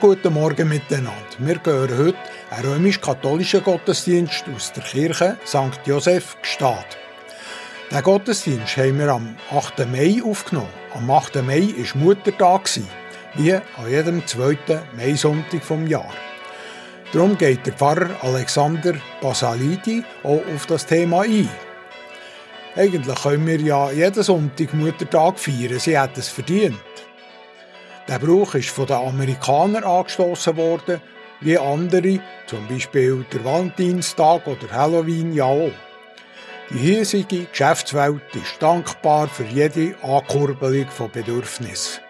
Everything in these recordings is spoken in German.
Guten Morgen miteinander. Wir gehören heute einen römisch-katholischen Gottesdienst aus der Kirche St. Josef Gstaad. Den Gottesdienst haben wir am 8. Mai aufgenommen. Am 8. Mai war Muttertag, wie an jedem zweiten Maisonntag vom Jahr. Darum geht der Pfarrer Alexander Basalidi auch auf das Thema ein. Eigentlich können wir ja jeden Sonntag Muttertag feiern, sie hat es verdient. Der Brauch ist von den Amerikanern angestoßen worden, wie andere, zum Beispiel der Valentinstag oder Halloween ja auch. Die hiesige Geschäftswelt ist dankbar für jede Ankurbelung von Bedürfnissen.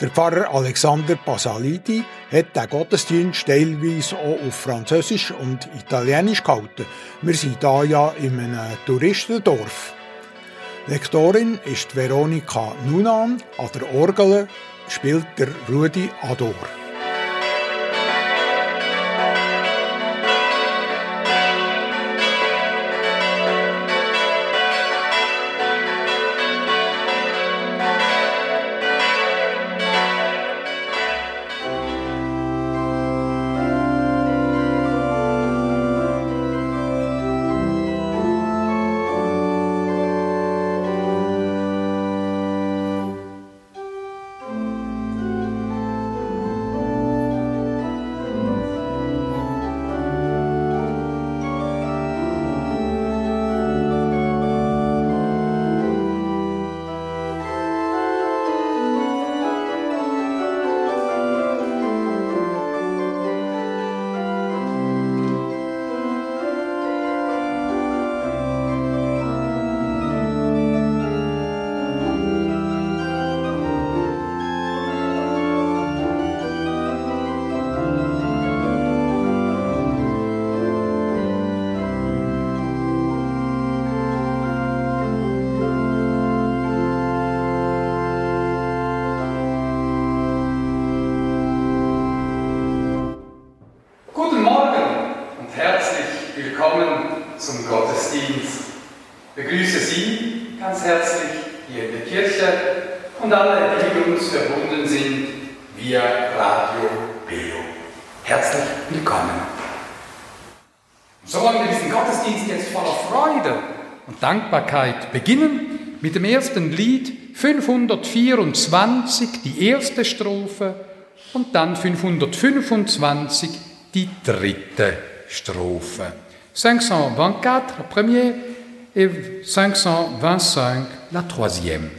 Der Pfarrer Alexander Pasalidi hat den Gottesdienst teilweise auch auf Französisch und Italienisch gehalten. Wir sind hier ja in einem Touristendorf. Lektorin ist Veronika Nunan, an der Orgel spielt der Rudi Ador. Beginnen mit dem ersten Lied 524, die erste Strophe und dann 525, die dritte Strophe. 524, la première, et 525, la troisième.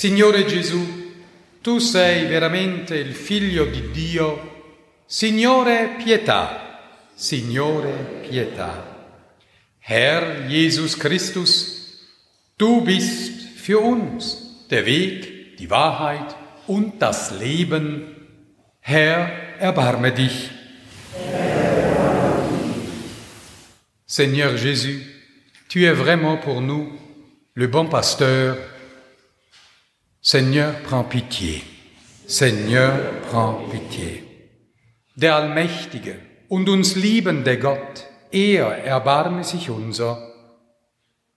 Signore Gesù, tu sei veramente il figlio di Dio. Signore, pietà. Signore, pietà. Herr Jesus Christus, du bist für uns der Weg, die Wahrheit und das Leben. Herr, erbarme dich. Seigneur Jésus, tu es vraiment pour nous le bon pasteur. Seigneur, prends pitié. Seigneur, prends pitié. Der allmächtige und uns liebende Gott, er erbarme sich unser.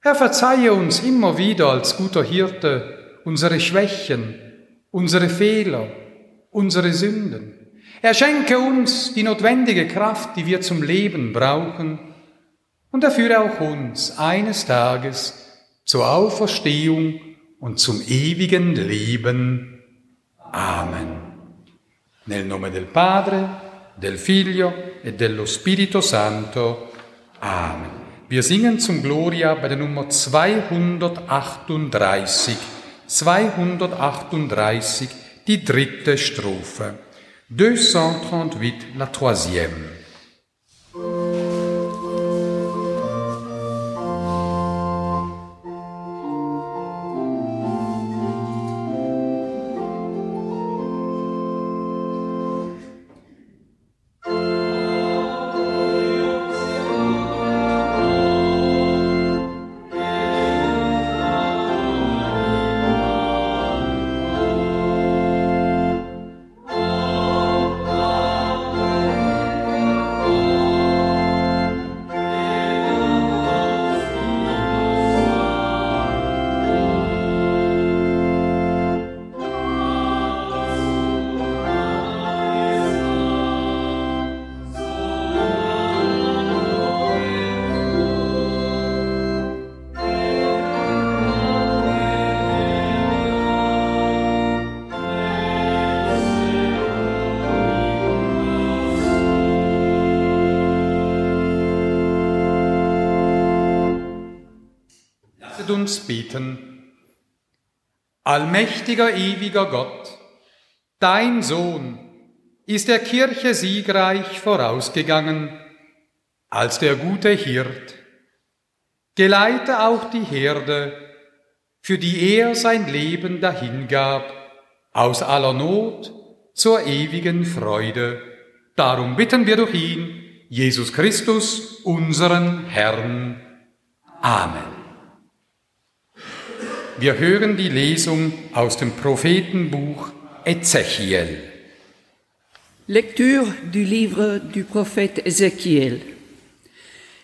Er verzeihe uns immer wieder als guter Hirte unsere Schwächen, unsere Fehler, unsere Sünden. Er schenke uns die notwendige Kraft, die wir zum Leben brauchen, und er führe auch uns eines Tages zur Auferstehung und zum ewigen Leben. Amen. Nel nome del Padre, del Figlio e dello Spirito Santo. Amen. Wir singen zum Gloria bei der Nummer 238, 238, die dritte Strophe. 238, la troisième. Allmächtiger, ewiger Gott, dein Sohn ist der Kirche siegreich vorausgegangen als der gute Hirt. Geleite auch die Herde, für die er sein Leben dahingab, aus aller Not zur ewigen Freude. Darum bitten wir durch ihn, Jesus Christus, unseren Herrn. Amen. Wir hören die Lesung. Lecture du livre du prophète Ézéchiel.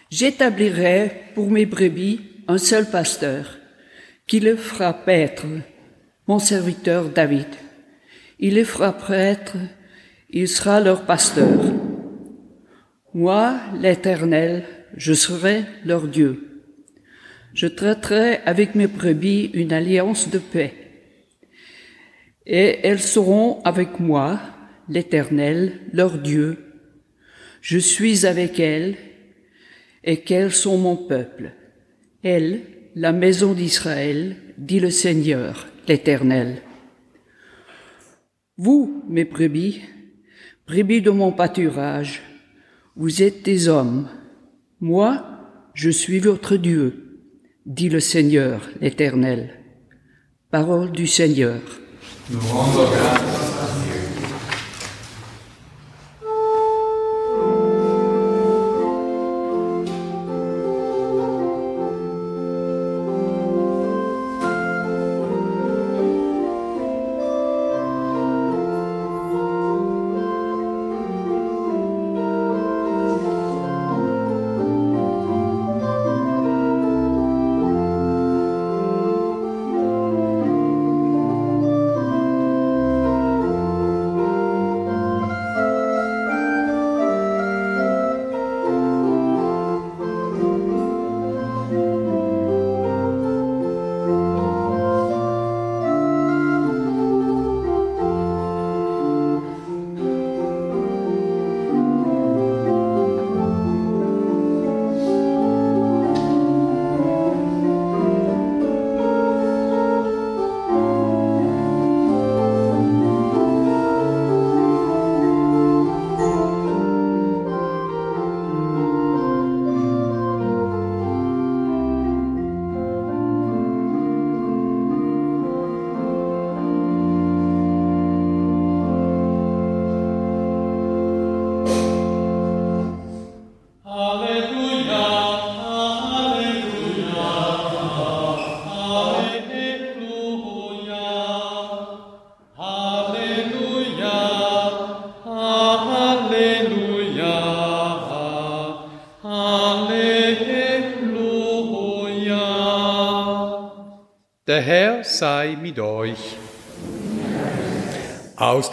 J'établirai pour mes brebis un seul pasteur, qui le fera paître, mon serviteur David. Il le fera prêtre, il sera leur pasteur. Moi, l'Éternel, je serai leur Dieu. Je traiterai avec mes brebis une alliance de paix. Et elles seront avec moi, l'Éternel, leur Dieu. Je suis avec elles, et qu'elles sont mon peuple. Elles, la maison d'Israël, dit le Seigneur, l'Éternel. Vous, mes brebis, brebis de mon pâturage, vous êtes des hommes. Moi, je suis votre Dieu dit le Seigneur l'Éternel. Parole du Seigneur. Nous rendons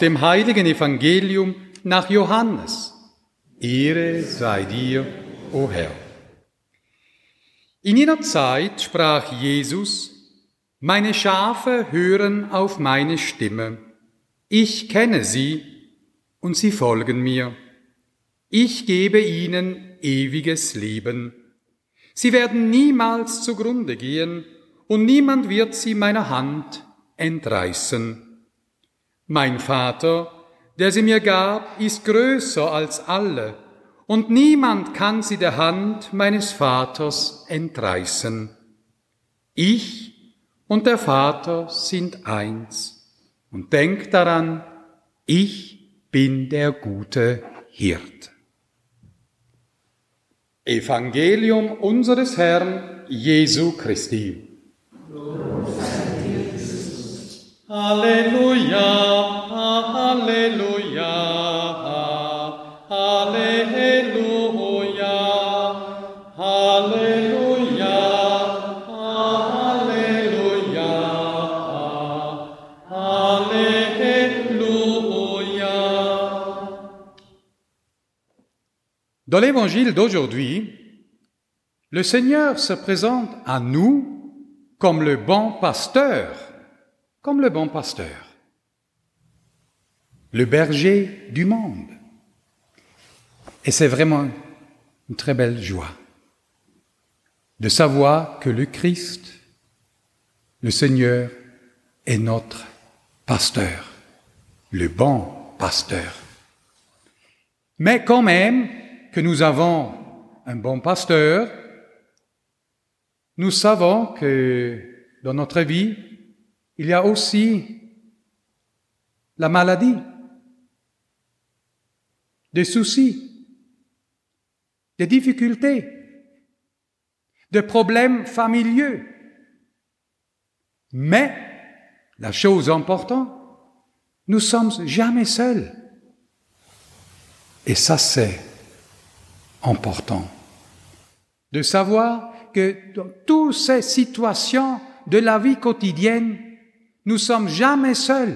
Dem heiligen Evangelium nach Johannes. Ehre sei dir, o Herr. In jener Zeit sprach Jesus, Meine Schafe hören auf meine Stimme. Ich kenne sie und sie folgen mir. Ich gebe ihnen ewiges Leben. Sie werden niemals zugrunde gehen, und niemand wird sie meiner Hand entreißen. Mein Vater, der sie mir gab, ist größer als alle, und niemand kann sie der Hand meines Vaters entreißen. Ich und der Vater sind eins, und denkt daran, ich bin der gute Hirt. Evangelium unseres Herrn Jesu Christi. Halleluja, Halleluja, Halleluja, Halleluja, Halleluja, Halleluja. Dans l'évangile d'aujourd'hui, le Seigneur se présente à nous comme le bon pasteur, comme le bon pasteur, le berger du monde. Et c'est vraiment une très belle joie de savoir que le Christ, le Seigneur, est notre pasteur, le bon pasteur. Mais quand même que nous avons un bon pasteur, nous savons que dans notre vie, il y a aussi la maladie, des soucis, des difficultés, des problèmes familiaux. Mais la chose importante, nous sommes jamais seuls. Et ça, c'est important de savoir que dans toutes ces situations de la vie quotidienne, nous sommes jamais seuls.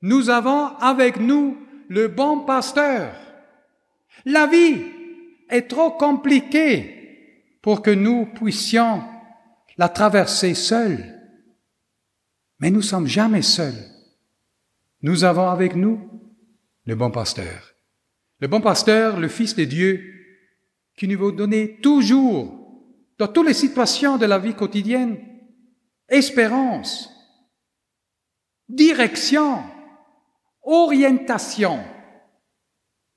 Nous avons avec nous le bon pasteur. La vie est trop compliquée pour que nous puissions la traverser seuls. Mais nous sommes jamais seuls. Nous avons avec nous le bon pasteur. Le bon pasteur, le Fils de Dieu, qui nous veut donner toujours dans toutes les situations de la vie quotidienne, espérance, direction, orientation,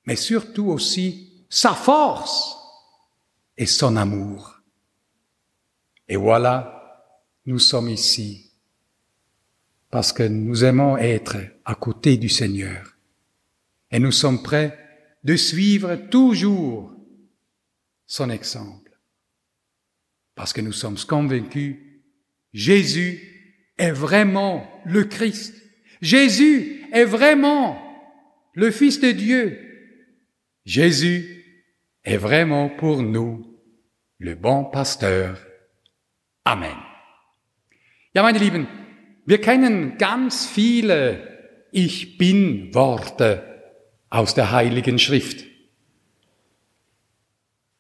mais surtout aussi sa force et son amour. Et voilà, nous sommes ici parce que nous aimons être à côté du Seigneur et nous sommes prêts de suivre toujours son exemple parce que nous sommes convaincus, Jésus est vraiment le Christ. Jésus est vraiment le Fils de Dieu. Jésus est vraiment pour nous le bon Pasteur. Amen. Ja, meine Lieben, wir kennen ganz viele Ich bin Worte aus der Heiligen Schrift.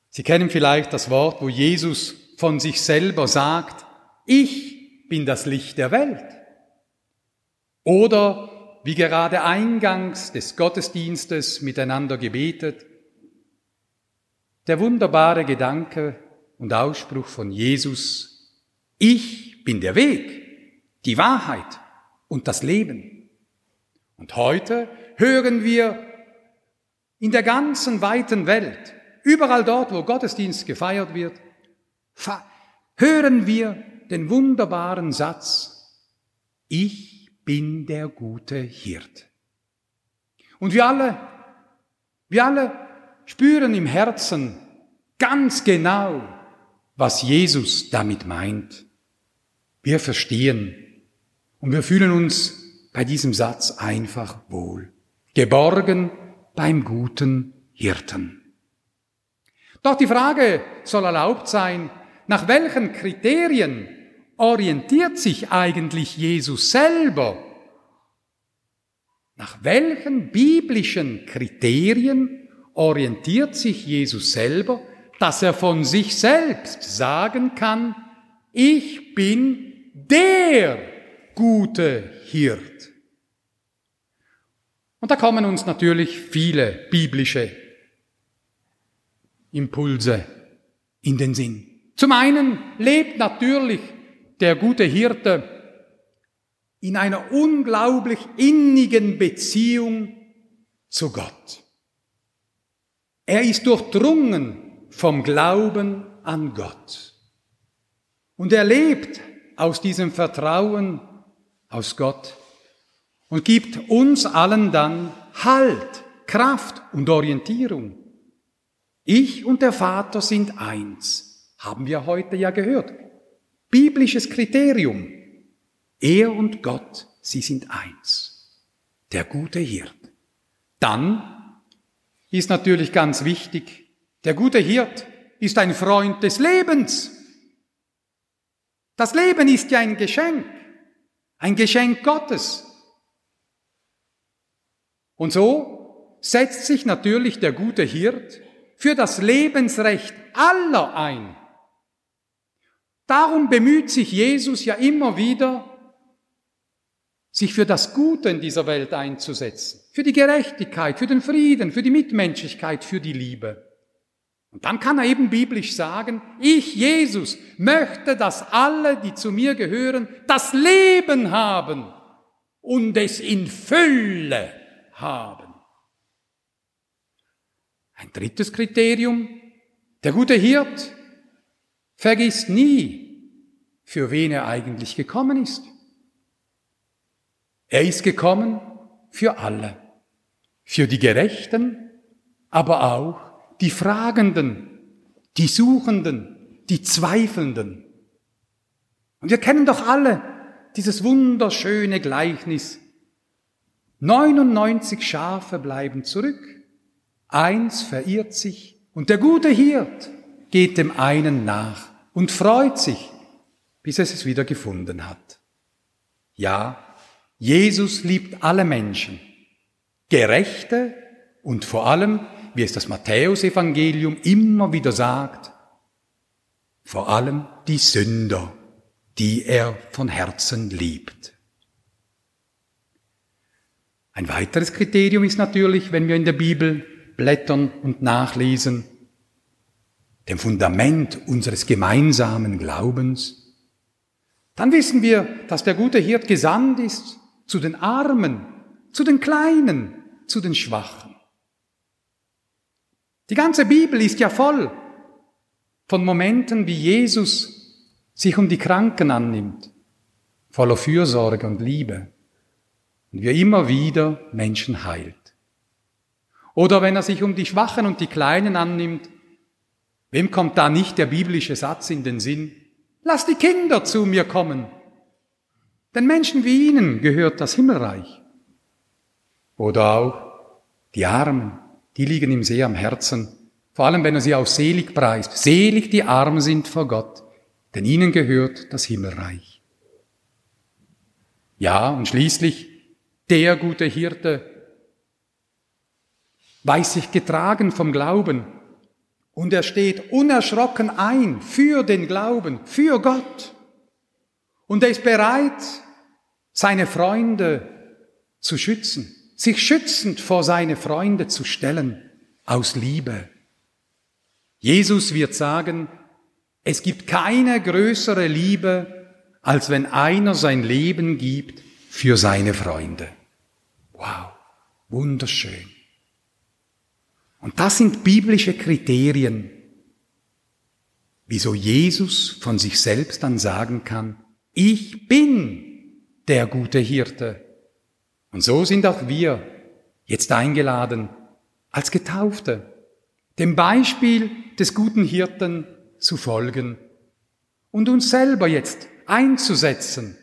Sie kennen vielleicht das Wort, wo Jesus von sich selber sagt, ich bin das Licht der Welt. Oder wie gerade eingangs des Gottesdienstes miteinander gebetet, der wunderbare Gedanke und Ausspruch von Jesus, ich bin der Weg, die Wahrheit und das Leben. Und heute hören wir in der ganzen weiten Welt, überall dort, wo Gottesdienst gefeiert wird, hören wir den wunderbaren Satz, ich bin der gute Hirt. Und wir alle, wir alle spüren im Herzen ganz genau, was Jesus damit meint. Wir verstehen und wir fühlen uns bei diesem Satz einfach wohl, geborgen beim guten Hirten. Doch die Frage soll erlaubt sein, nach welchen Kriterien orientiert sich eigentlich Jesus selber? Nach welchen biblischen Kriterien orientiert sich Jesus selber, dass er von sich selbst sagen kann, ich bin der gute Hirt. Und da kommen uns natürlich viele biblische Impulse in den Sinn. Zum einen lebt natürlich der gute Hirte in einer unglaublich innigen Beziehung zu Gott. Er ist durchdrungen vom Glauben an Gott. Und er lebt aus diesem Vertrauen aus Gott und gibt uns allen dann Halt, Kraft und Orientierung. Ich und der Vater sind eins, haben wir heute ja gehört. Biblisches Kriterium. Er und Gott, sie sind eins. Der gute Hirt. Dann ist natürlich ganz wichtig, der gute Hirt ist ein Freund des Lebens. Das Leben ist ja ein Geschenk, ein Geschenk Gottes. Und so setzt sich natürlich der gute Hirt für das Lebensrecht aller ein. Darum bemüht sich Jesus ja immer wieder, sich für das Gute in dieser Welt einzusetzen, für die Gerechtigkeit, für den Frieden, für die Mitmenschlichkeit, für die Liebe. Und dann kann er eben biblisch sagen, ich, Jesus, möchte, dass alle, die zu mir gehören, das Leben haben und es in Fülle haben. Ein drittes Kriterium, der gute Hirt vergisst nie, für wen er eigentlich gekommen ist. Er ist gekommen für alle, für die Gerechten, aber auch die Fragenden, die Suchenden, die Zweifelnden. Und wir kennen doch alle dieses wunderschöne Gleichnis. 99 Schafe bleiben zurück, eins verirrt sich und der gute Hirt geht dem einen nach und freut sich, bis es es wieder gefunden hat. Ja, Jesus liebt alle Menschen, Gerechte und vor allem wie es das Matthäusevangelium immer wieder sagt, vor allem die Sünder, die er von Herzen liebt. Ein weiteres Kriterium ist natürlich, wenn wir in der Bibel blättern und nachlesen, dem Fundament unseres gemeinsamen Glaubens, dann wissen wir, dass der gute Hirt gesandt ist zu den Armen, zu den Kleinen, zu den Schwachen. Die ganze Bibel ist ja voll von Momenten, wie Jesus sich um die Kranken annimmt, voller Fürsorge und Liebe, und wie er immer wieder Menschen heilt. Oder wenn er sich um die Schwachen und die Kleinen annimmt, wem kommt da nicht der biblische Satz in den Sinn? Lass die Kinder zu mir kommen. Den Menschen wie ihnen gehört das Himmelreich. Oder auch die Armen, die liegen ihm sehr am Herzen, vor allem wenn er sie auch selig preist. Selig die Armen sind vor Gott, denn ihnen gehört das Himmelreich. Ja, und schließlich, der gute Hirte weiß sich getragen vom Glauben und er steht unerschrocken ein für den Glauben, für Gott. Und er ist bereit, seine Freunde zu schützen sich schützend vor seine Freunde zu stellen, aus Liebe. Jesus wird sagen, es gibt keine größere Liebe, als wenn einer sein Leben gibt für seine Freunde. Wow, wunderschön. Und das sind biblische Kriterien, wieso Jesus von sich selbst dann sagen kann, ich bin der gute Hirte. Und so sind auch wir jetzt eingeladen, als Getaufte, dem Beispiel des guten Hirten zu folgen und uns selber jetzt einzusetzen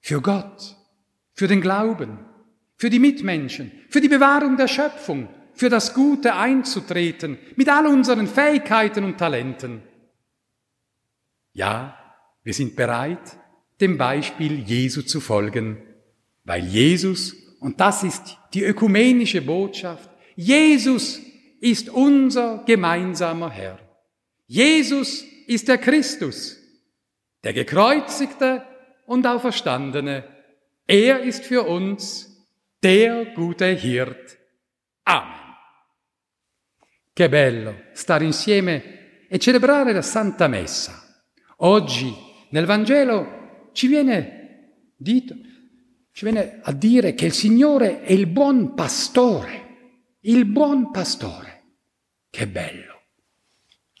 für Gott, für den Glauben, für die Mitmenschen, für die Bewahrung der Schöpfung, für das Gute einzutreten, mit all unseren Fähigkeiten und Talenten. Ja, Wir sind bereit, dem Beispiel Jesu zu folgen, weil Jesus, und das ist die ökumenische Botschaft, Jesus ist unser gemeinsamer Herr. Jesus ist der Christus, der gekreuzigte und auferstandene. Er ist für uns der gute Hirt. Amen. Che bello stare insieme e celebrare la Santa Messa. Oggi nel Vangelo ci viene, dito, ci viene a dire che il Signore è il buon pastore, il buon pastore. Che bello.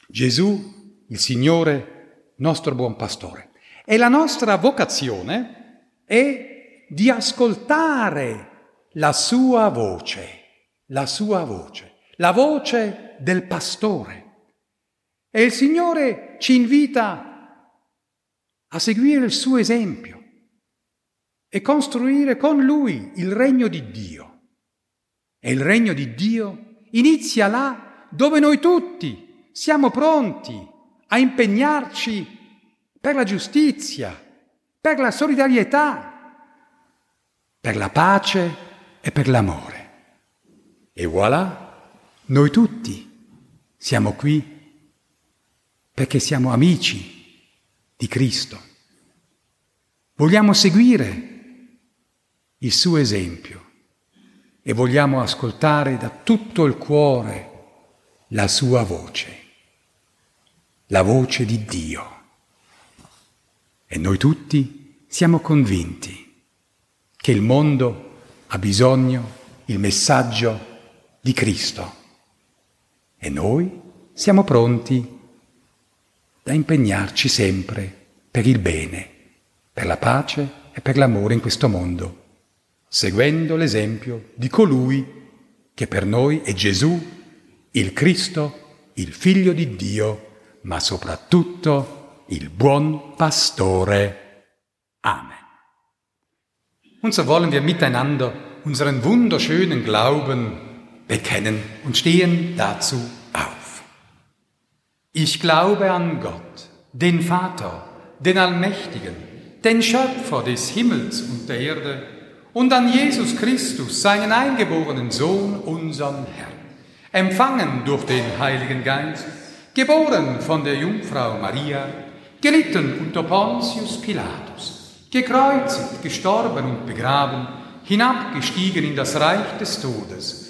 Gesù, il Signore, nostro buon pastore. E la nostra vocazione è di ascoltare la sua voce, la sua voce, la voce del pastore. E il Signore ci invita a seguire il suo esempio e costruire con Lui il regno di Dio. E il regno di Dio inizia là dove noi tutti siamo pronti a impegnarci per la giustizia, per la solidarietà, per la pace e per l'amore. E voilà, noi tutti siamo qui perché siamo amici di Cristo. Vogliamo seguire il suo esempio e vogliamo ascoltare da tutto il cuore la sua voce, la voce di Dio. E noi tutti siamo convinti che il mondo ha bisogno il messaggio di Cristo e noi siamo pronti da impegnarci sempre per il bene, per la pace e per l'amore in questo mondo, seguendo l'esempio di colui che per noi è Gesù, il Cristo, il Figlio di Dio, ma soprattutto il buon Pastore. Amen. Und so wollen wir miteinander unseren wunderschönen Glauben bekennen und stehen dazu ich glaube an Gott, den Vater, den Allmächtigen, den Schöpfer des Himmels und der Erde, und an Jesus Christus, seinen eingeborenen Sohn, unseren Herrn, empfangen durch den Heiligen Geist, geboren von der Jungfrau Maria, gelitten unter Pontius Pilatus, gekreuzigt, gestorben und begraben, hinabgestiegen in das Reich des Todes,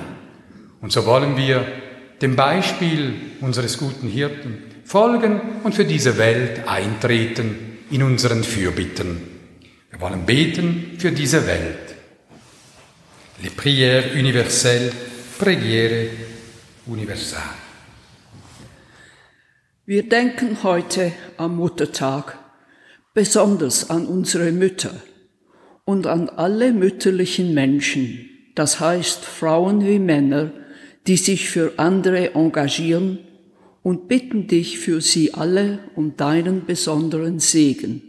Und so wollen wir dem Beispiel unseres guten Hirten folgen und für diese Welt eintreten in unseren Fürbitten. Wir wollen beten für diese Welt. Les prières universelles, prière universale. Wir denken heute am Muttertag besonders an unsere Mütter und an alle mütterlichen Menschen, das heißt Frauen wie Männer, die sich für andere engagieren und bitten dich für sie alle um deinen besonderen Segen.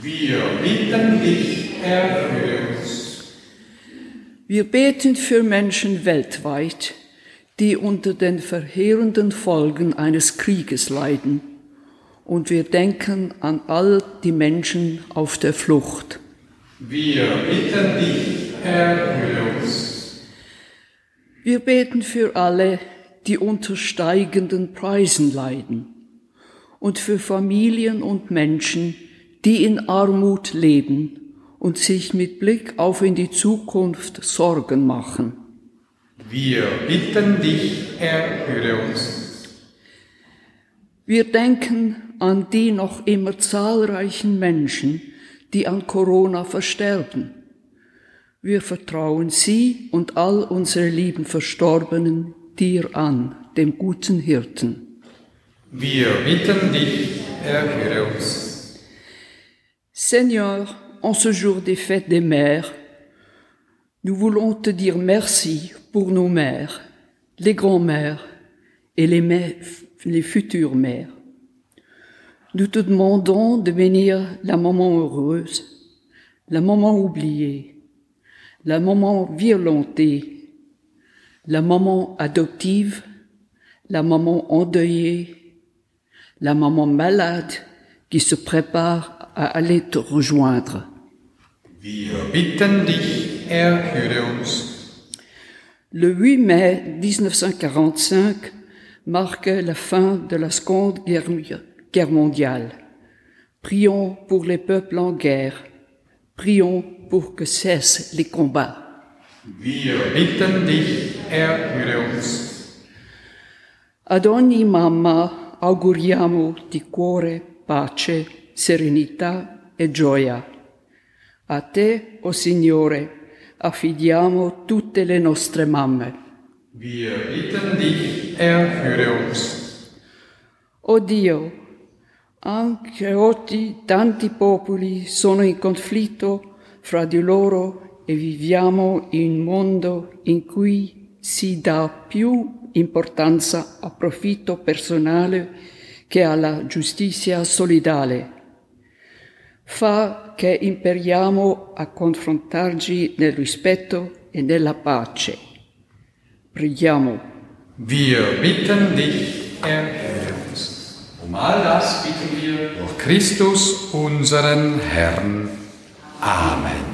Wir bitten dich, Herr, für uns. Wir beten für Menschen weltweit, die unter den verheerenden Folgen eines Krieges leiden. Und wir denken an all die Menschen auf der Flucht. Wir bitten dich, Herr, für uns. Wir beten für alle, die unter steigenden Preisen leiden und für Familien und Menschen, die in Armut leben und sich mit Blick auf in die Zukunft Sorgen machen. Wir bitten dich, erhöre uns. Wir denken an die noch immer zahlreichen Menschen, die an Corona versterben wir vertrauen sie und all unsere lieben Verstorbenen dir an, dem guten Hirten. Wir bitten dich, erhöre uns. Seigneur, en ce jour des fêtes des mères, nous voulons te dire merci pour nos mères, les grands-mères et les, mères, les futures mères. Nous te demandons de bénir la maman heureuse, la maman oubliée, la maman violentée, la maman adoptive, la maman endeuillée, la maman malade qui se prépare à aller te rejoindre. Erhöre uns. Le 8 mai 1945 marque la fin de la Seconde guerre mondiale. Prions pour les peuples en guerre. Prions pour que cessent les combats. Wir bitten dich, erhöre uns. Ad ogni mamma auguriamo di cuore pace, serenità e gioia. A te, o oh Signore, affidiamo tutte le nostre mamme. Wir bitten dich, erhöre uns. O oh Dio, anche oggi tanti popoli sono in conflitto fra di loro e viviamo in un mondo in cui si dà più importanza al profitto personale che alla giustizia solidale. Fa che imperiamo a confrontarci nel rispetto e nella pace. Preghiamo. Wir bitten dich, erhöre uns. Um all das bitten wir durch Christus, unseren Herrn. Amen.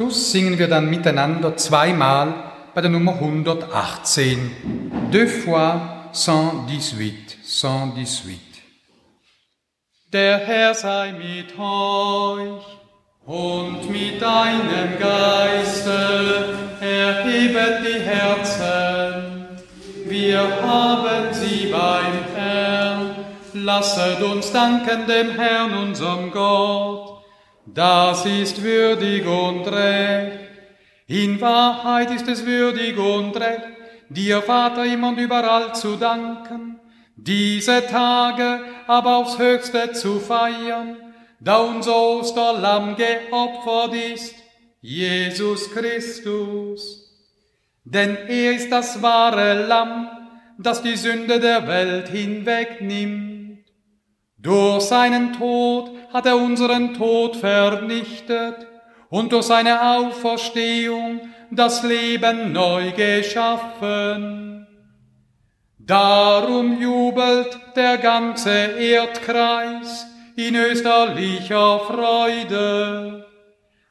Zum Sanctus singen wir dann miteinander zweimal bei der Nummer 118. Deux fois 118, 118. Der Herr sei mit euch und mit deinem Geiste, erhebet die Herzen. Wir haben sie beim Herrn. Lasset uns danken dem Herrn, unserem Gott. Das ist würdig und recht. In Wahrheit ist es würdig und recht, dir Vater immer und überall zu danken, diese Tage aber aufs höchste zu feiern, da unser Osterlamm geopfert ist, Jesus Christus. Denn er ist das wahre Lamm, das die Sünde der Welt hinwegnimmt. Durch seinen Tod hat er unseren Tod vernichtet und durch seine Auferstehung das Leben neu geschaffen. Darum jubelt der ganze Erdkreis in österlicher Freude.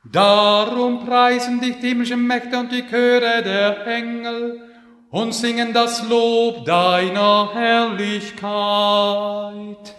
Darum preisen dich die himmlischen Mächte und die Chöre der Engel und singen das Lob deiner Herrlichkeit.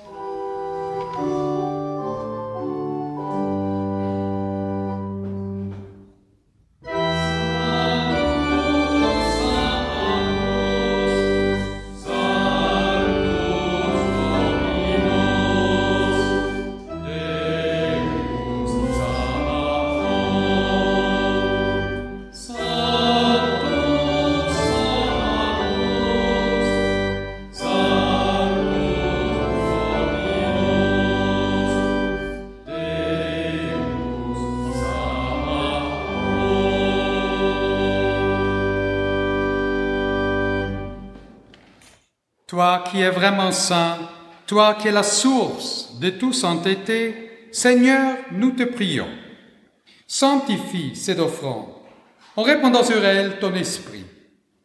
Toi qui es vraiment saint, toi qui es la source de toute sainteté, Seigneur, nous te prions. Sanctifie cette offrande en répandant sur elle ton esprit,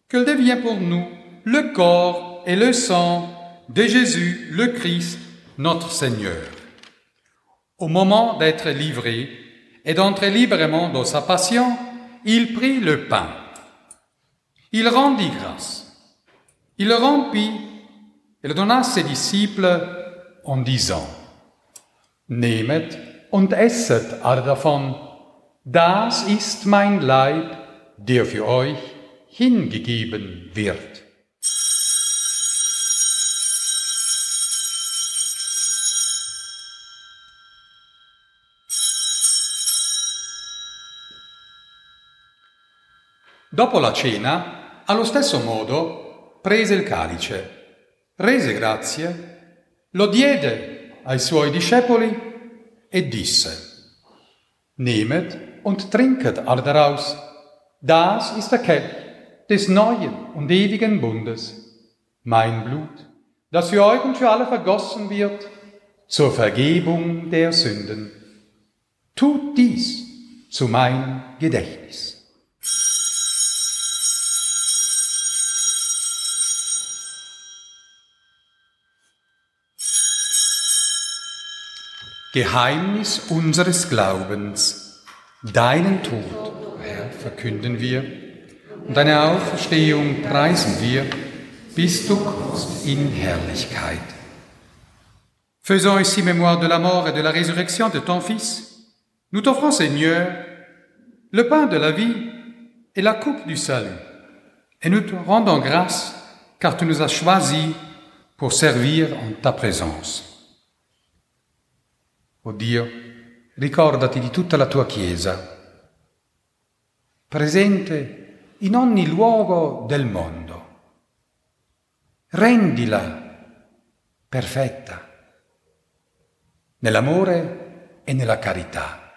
qu'elle devienne pour nous le corps et le sang de Jésus, le Christ, notre Seigneur. Au moment d'être livré et d'entrer librement dans sa passion, il prit le pain. Il rendit grâce. Il le rompit le donna ses disciples en disant, Nehmet und esset alle davon, das ist mein Leib, der für euch hingegeben wird. Dopo la cena, allo stesso modo, prese il calice, rese grazie, lo diede ai suoi discepoli e disse, Nehmet und trinket alle daraus, das ist der Kelch des neuen und ewigen Bundes, mein Blut, das für euch und für alle vergossen wird, zur Vergebung der Sünden. Tut dies zu meinem Gedächtnis. Geheimnis unseres Glaubens. Deinen Tod, Herr, verkünden wir und deine Auferstehung preisen wir, bis du kommst in Herrlichkeit. Faisons ici mémoire de la mort et de la résurrection de ton Fils. Nous t'offrons, Seigneur, le pain de la vie et la coupe du salut. Et nous te rendons grâce car tu nous as choisis pour servir en ta présence. O Dio, ricordati di tutta la tua Chiesa, presente in ogni luogo del mondo. Rendila perfetta nell'amore e nella carità.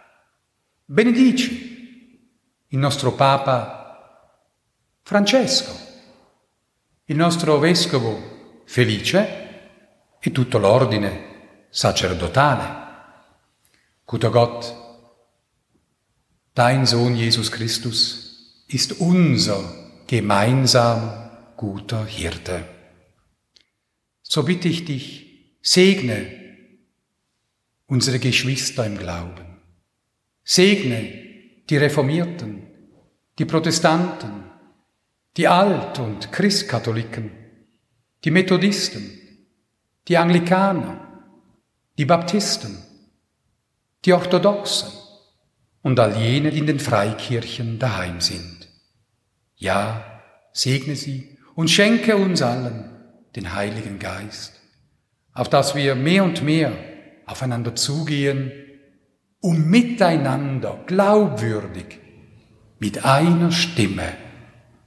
Benedici il nostro Papa Francesco, il nostro Vescovo Felice e tutto l'ordine sacerdotale. Guter Gott, dein Sohn Jesus Christus ist unser gemeinsam guter Hirte. So bitte ich dich, segne unsere Geschwister im Glauben. Segne die Reformierten, die Protestanten, die Alt- und Christkatholiken, die Methodisten, die Anglikaner, die Baptisten, die Orthodoxen und all jene, die in den Freikirchen daheim sind. Ja, segne sie und schenke uns allen den Heiligen Geist, auf dass wir mehr und mehr aufeinander zugehen, um miteinander glaubwürdig mit einer Stimme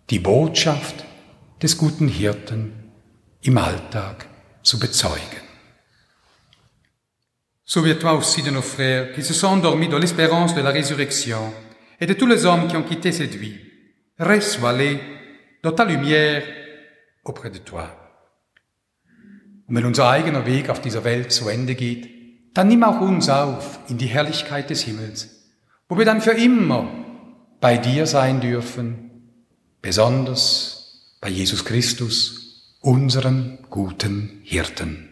die Botschaft des guten Hirten im Alltag zu bezeugen. Souviens-toi aussi de nos frères qui se sont endormis dans l'espérance de la résurrection et de tous les hommes qui ont quitté cette vie. Reçois-les dans ta lumière auprès de toi. Und wenn unser eigener Weg auf dieser Welt zu Ende geht, dann nimm auch uns auf in die Herrlichkeit des Himmels, wo wir dann für immer bei dir sein dürfen, besonders bei Jesus Christus, unserem guten Hirten.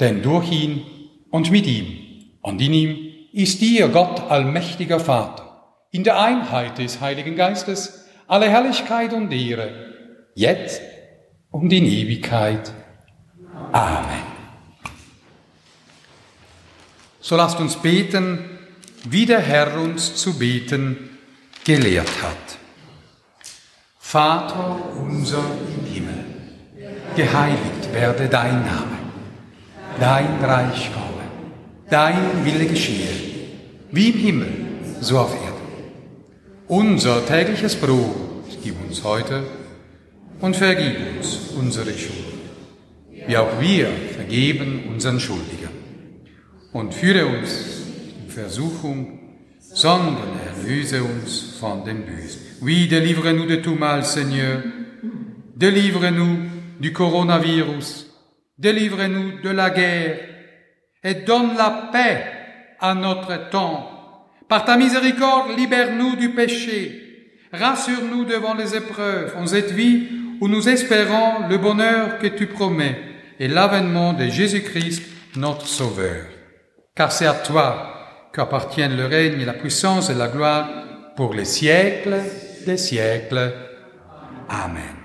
Denn durch ihn und mit ihm und in ihm ist dir, Gott allmächtiger Vater, in der Einheit des Heiligen Geistes, alle Herrlichkeit und Ehre, jetzt und in Ewigkeit. Amen. So lasst uns beten, wie der Herr uns zu beten gelehrt hat. Vater unser im Himmel, geheiligt werde dein Name, dein Reich komme dein Wille geschehe, wie im Himmel, so auf Erden. Unser tägliches Brot gib uns heute und vergib uns unsere Schuld, wie auch wir vergeben unseren Schuldigen. Und führe uns in Versuchung, sondern erlöse uns von dem Bösen. Oui, délivre-nous de tout mal, Seigneur. Délivre-nous du coronavirus. Délivre-nous de la guerre et donne la paix à notre temps. Par ta miséricorde, libère-nous du péché. Rassure-nous devant les épreuves en cette vie où nous espérons le bonheur que tu promets et l'avènement de Jésus-Christ, notre Sauveur. Car c'est à toi qu'appartiennent le règne, la puissance et la gloire pour les siècles des siècles. Amen.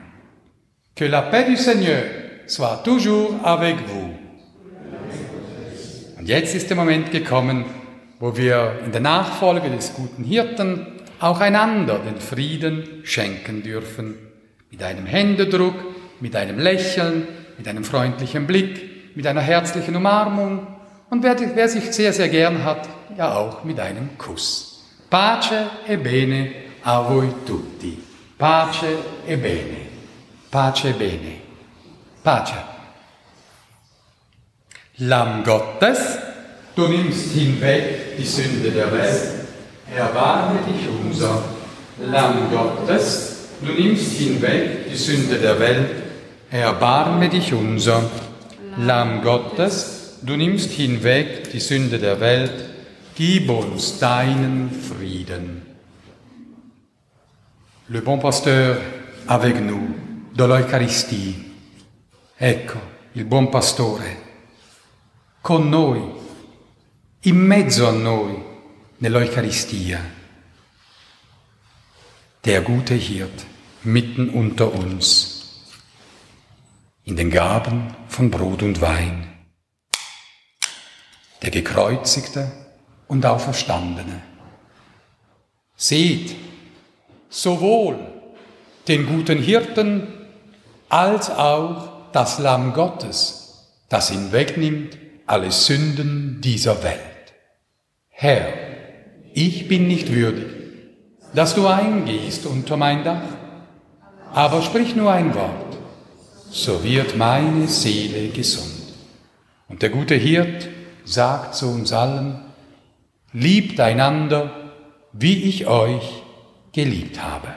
Que la paix du Seigneur soit toujours avec vous. Jetzt ist der Moment gekommen, wo wir in der Nachfolge des guten Hirten auch einander den Frieden schenken dürfen. Mit einem Händedruck, mit einem Lächeln, mit einem freundlichen Blick, mit einer herzlichen Umarmung und wer, wer sich sehr, sehr gern hat, ja auch mit einem Kuss. Pace e bene a voi tutti. Pace e bene. Pace e bene. Pace. Lamm Gottes, du nimmst hinweg die Sünde der Welt, erbarme dich unser. Lamm Gottes, du nimmst hinweg die Sünde der Welt, erbarme dich unser. Lamm Gottes, du nimmst hinweg die Sünde der Welt, gib uns deinen Frieden. Le bon pasteur avec nous dans l'Eucharistie. Ecco, il buon pastore con noi, in mezzo a noi, nell'Eucharistia. Der gute Hirt mitten unter uns, in den Gaben von Brot und Wein. Der gekreuzigte und auferstandene. Seht sowohl den guten Hirten als auch das Lamm Gottes, das ihn wegnimmt alle Sünden dieser Welt. Herr, ich bin nicht würdig, dass du eingehst unter mein Dach, aber sprich nur ein Wort, so wird meine Seele gesund. Und der gute Hirt sagt zu uns allen, liebt einander, wie ich euch geliebt habe.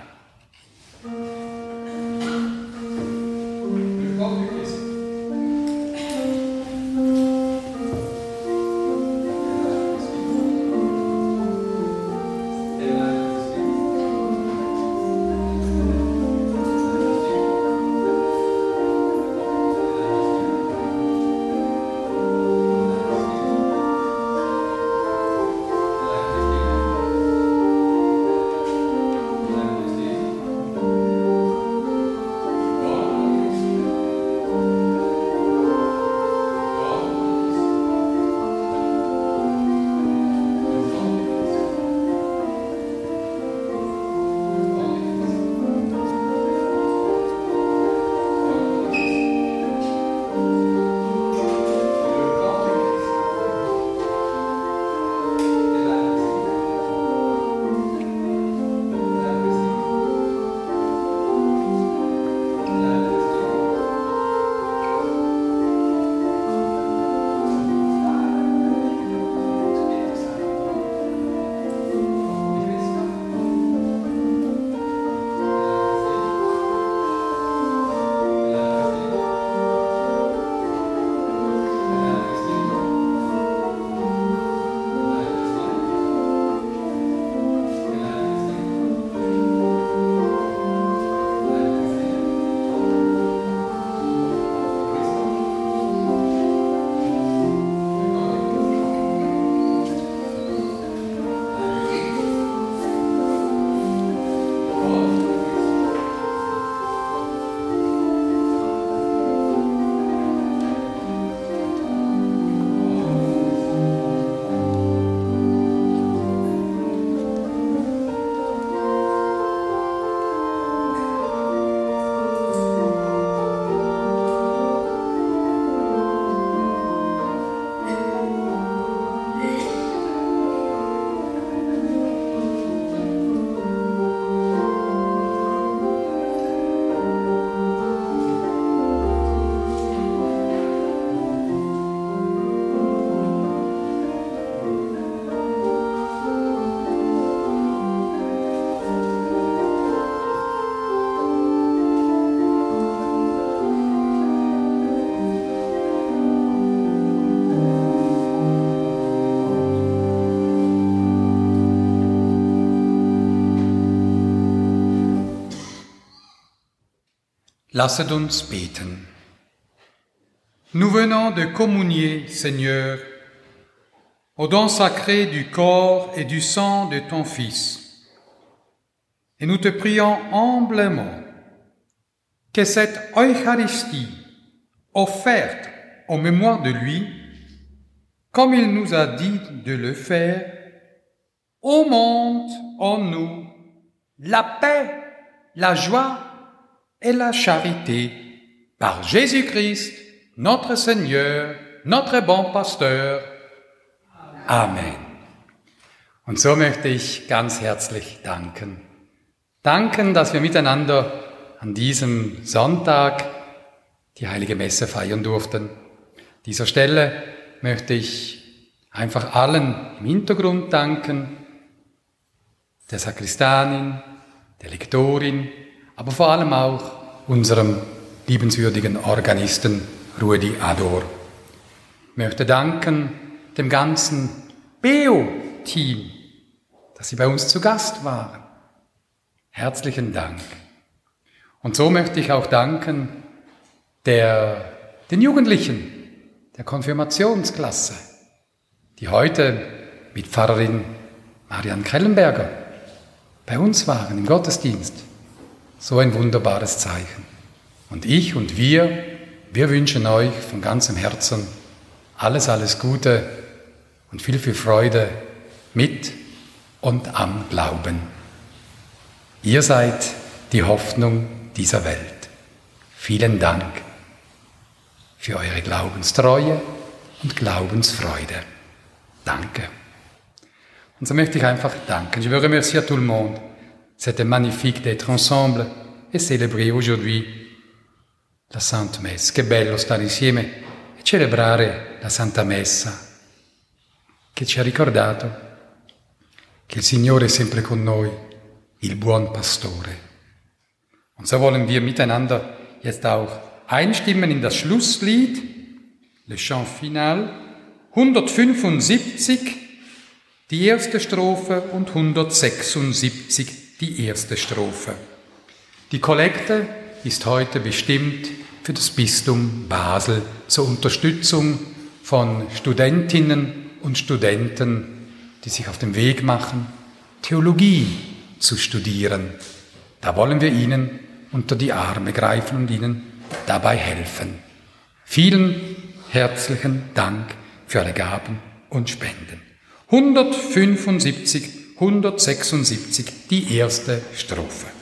Nous venons de communier, Seigneur, au don sacré du corps et du sang de ton Fils. Et nous te prions humblement que cette Eucharistie offerte en mémoire de lui, comme il nous a dit de le faire, augmente en nous la paix, la joie et la charité par Jésus-Christ, notre Seigneur, notre bon Pasteur. Amen. Und so möchte ich ganz herzlich danken. Danken, dass wir miteinander an diesem Sonntag die heilige Messe feiern durften. An dieser Stelle möchte ich einfach allen im Hintergrund danken, der Sakristanin, der Lektorin, aber vor allem auch unserem liebenswürdigen Organisten Rudi Ador. Ich möchte danken dem ganzen BEO-Team, dass Sie bei uns zu Gast waren. Herzlichen Dank. Und so möchte ich auch danken der, den Jugendlichen der Konfirmationsklasse, die heute mit Pfarrerin Marianne Kellenberger bei uns waren im Gottesdienst. So ein wunderbares Zeichen. Und ich und wir, wir wünschen euch von ganzem Herzen alles, alles Gute und viel, viel Freude mit und am Glauben. Ihr seid die Hoffnung dieser Welt. Vielen Dank für eure Glaubenstreue und Glaubensfreude. Danke. Und so möchte ich einfach danken. Je veux remercier tout le monde. C'était magnifique d'être ensemble et célébrer aujourd'hui la Sainte Messe. Che bello stare insieme e celebrare la Santa Messa, che ci ha ricordato che il Signore è sempre con noi, il buon Pastore. Und so wollen wir miteinander jetzt auch einstimmen in das Schlusslied, Le Chant Final, 175, die erste Strophe und 176, die erste Strophe. Die Kollekte ist heute bestimmt für das Bistum Basel zur Unterstützung von Studentinnen und Studenten, die sich auf den Weg machen, Theologie zu studieren. Da wollen wir Ihnen unter die Arme greifen und Ihnen dabei helfen. Vielen herzlichen Dank für alle Gaben und Spenden. 175 176, die erste Strophe.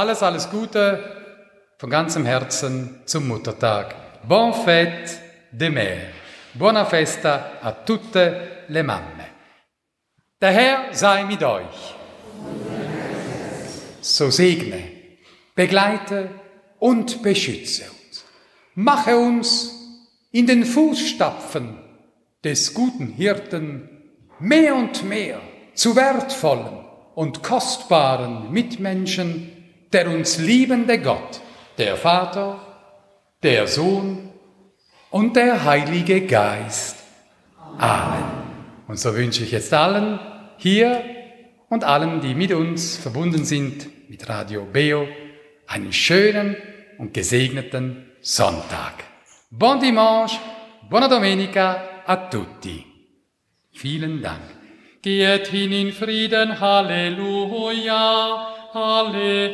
Alles, alles Gute von ganzem Herzen zum Muttertag. Bon fête de mer. Buona festa a tutte le mamme. Der Herr sei mit euch. So segne, begleite und beschütze uns. Mache uns in den Fußstapfen des guten Hirten mehr und mehr zu wertvollen und kostbaren Mitmenschen, der uns liebende Gott, der Vater, der Sohn und der Heilige Geist. Amen. Und so wünsche ich jetzt allen hier und allen, die mit uns verbunden sind mit Radio Beo, einen schönen und gesegneten Sonntag. Bon dimanche, buona domenica a tutti. Vielen Dank. Geht hin in Frieden, Halleluja, Halleluja.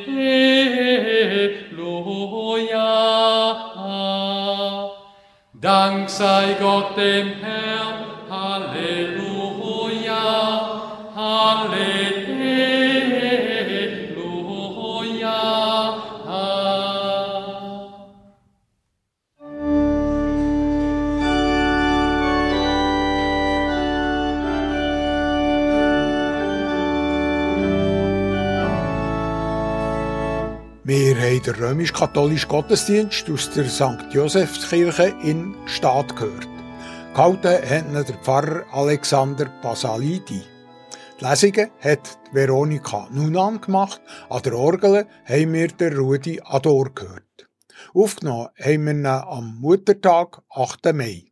Dank sei Gott dem Herrn, Halleluja. Haben den römisch-katholischen Gottesdienst aus der St. Josefskirche in Gstaad gehört. Gehalten hat der Pfarrer Alexander Basalidi. Die Lesungen hat Veronika Nunan gemacht, an der Orgel haben wir den Rudi Ador gehört. Aufgenommen haben wir ihn am Muttertag, 8. Mai.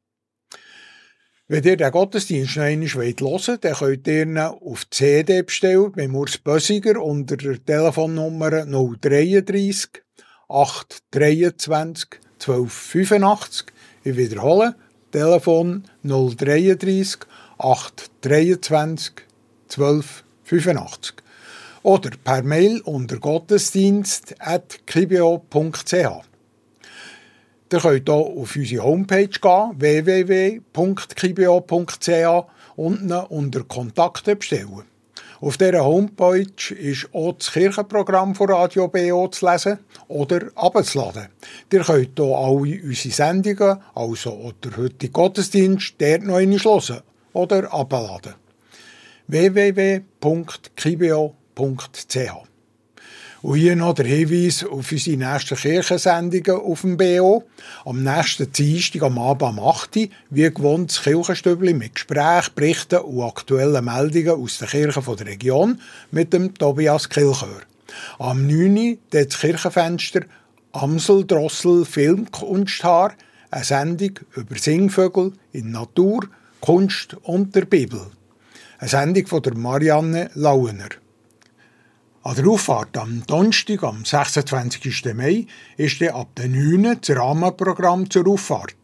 Wenn ihr den Gottesdienst noch einmal hören wollt, dann könnt ihr ihn auf CD bestellen bei Urs Bösiger unter der Telefonnummer 033 823 1285. Ich wiederhole, Telefon 033 823 1285. Oder per Mail unter gottesdienst.kibio.ch. Ihr könnt hier auf unsere Homepage gehen, www.kibio.ch und unter Kontakte bestellen. Auf dieser Homepage ist auch das Kirchenprogramm von Radio BO zu lesen oder abzuladen. Ihr könnt hier alle unsere Sendungen, also auch der heutige Gottesdienst, dort noch einmal hören oder abladen. www.kibio.ch und hier noch der Hinweis auf unsere nächsten Kirchensendungen auf dem BO. Am nächsten Dienstag am Abend am 8. wie gewohnt das Kirchenstübli mit Gesprächen, Berichten und aktuellen Meldungen aus den Kirchen der Region mit dem Tobias Kilchör. Am 9. das Kirchenfenster Amsel, Drossel, Filmkunsthaar, eine Sendung über Singvögel in Natur, Kunst und der Bibel. Eine Sendung von der Marianne Lauener. An der Auffahrt am Donnerstag, am 26. Mai, ist dann ab den 9. das Rahmenprogramm zur Auffahrt.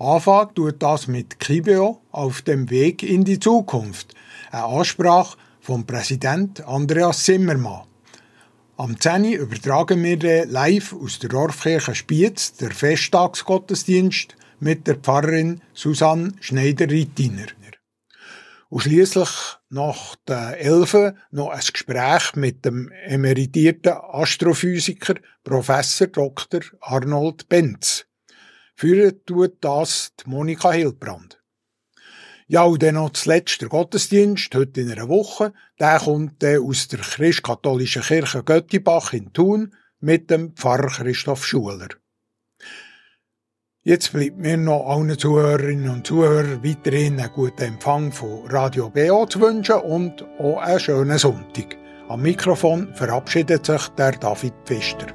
Anfangen tut das mit Kibeo auf dem Weg in die Zukunft. Eine Ansprache vom Präsident Andreas Zimmermann. Am 10. übertragen wir live aus der Dorfkirche Spiez der Festtagsgottesdienst mit der Pfarrerin Susanne Schneider-Rittiner. Und schliesslich nach den Elfen noch ein Gespräch mit dem emeritierten Astrophysiker Professor Dr. Arnold Benz. Führen tut das die Monika Hilbrand. Ja, und dann noch zuletzt der Gottesdienst, heute in einer Woche. Der kommt dann aus der christkatholischen Kirche Göttibach in Thun mit dem Pfarrer Christoph Schuler. Jetzt bleibt mir noch allen Zuhörerinnen und Zuhörern weiterhin einen guten Empfang von Radio BO zu wünschen und auch einen schönen Sonntag. Am Mikrofon verabschiedet sich der David Pfister.